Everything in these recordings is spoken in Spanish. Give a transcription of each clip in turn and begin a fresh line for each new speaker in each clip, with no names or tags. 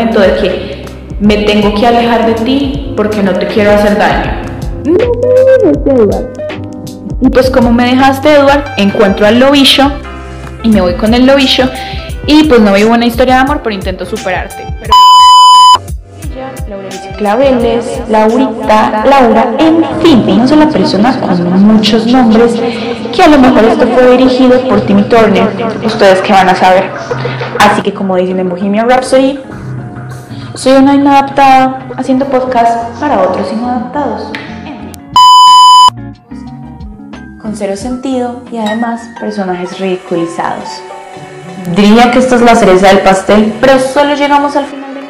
argumento de que me tengo que alejar de ti porque no te quiero hacer daño. No Edward. Y pues como me dejaste, Edward, encuentro al lobillo y me voy con el lobillo y pues no vivo una historia de amor, pero intento superarte. Pero... Claveles, Laurita, Laura, en fin, una sola persona con muchos nombres que a lo mejor esto fue dirigido por Timmy Turner, ustedes que van a saber. Así que como dicen en Bohemian Rhapsody, soy una inadaptada haciendo podcast para otros inadaptados. Con cero sentido y además personajes ridiculizados. Diría que esto es la cereza del pastel, pero solo llegamos al final de la.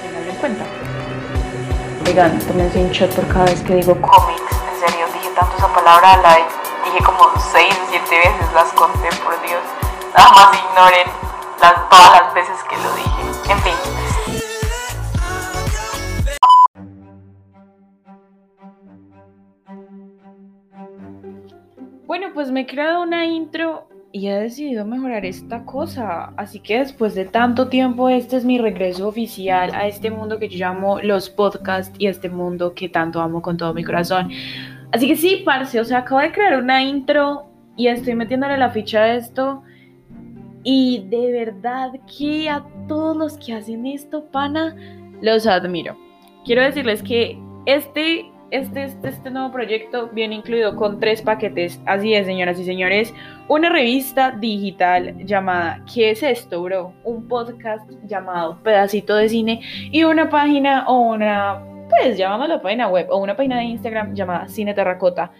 Tenganlo en cuenta. Oigan, tómense un shot por cada vez que digo cómics. En serio, dije tanto esa palabra, la dije como 6 o 7 veces, las conté, por Dios. Nada más ignoren las, todas las veces que lo dije. En fin. Bueno, pues me he creado una intro y he decidido mejorar esta cosa. Así que después de tanto tiempo, este es mi regreso oficial a este mundo que yo llamo los podcasts y este mundo que tanto amo con todo mi corazón. Así que sí, parce, o sea, acabo de crear una intro y estoy metiéndole la ficha a esto. Y de verdad que a todos los que hacen esto, pana, los admiro. Quiero decirles que este este, este, este, nuevo proyecto viene incluido con tres paquetes. Así es, señoras y señores. Una revista digital llamada ¿Qué es esto, bro? Un podcast llamado Pedacito de Cine y una página o una, pues llamámoslo página web o una página de Instagram llamada Cine Terracota.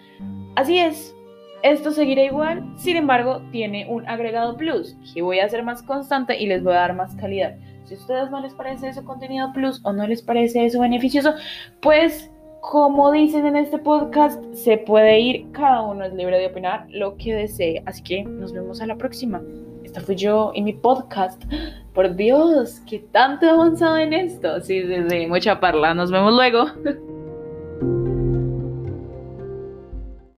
Así es. Esto seguirá igual, sin embargo, tiene un agregado plus que voy a hacer más constante y les voy a dar más calidad. Si a ustedes no les parece ese contenido plus o no les parece eso beneficioso, pues como dicen en este podcast, se puede ir, cada uno es libre de opinar lo que desee. Así que nos vemos a la próxima. Esta fui yo en mi podcast. Por Dios, qué tanto he avanzado en esto. Sí, desde mucha parla. Nos vemos luego.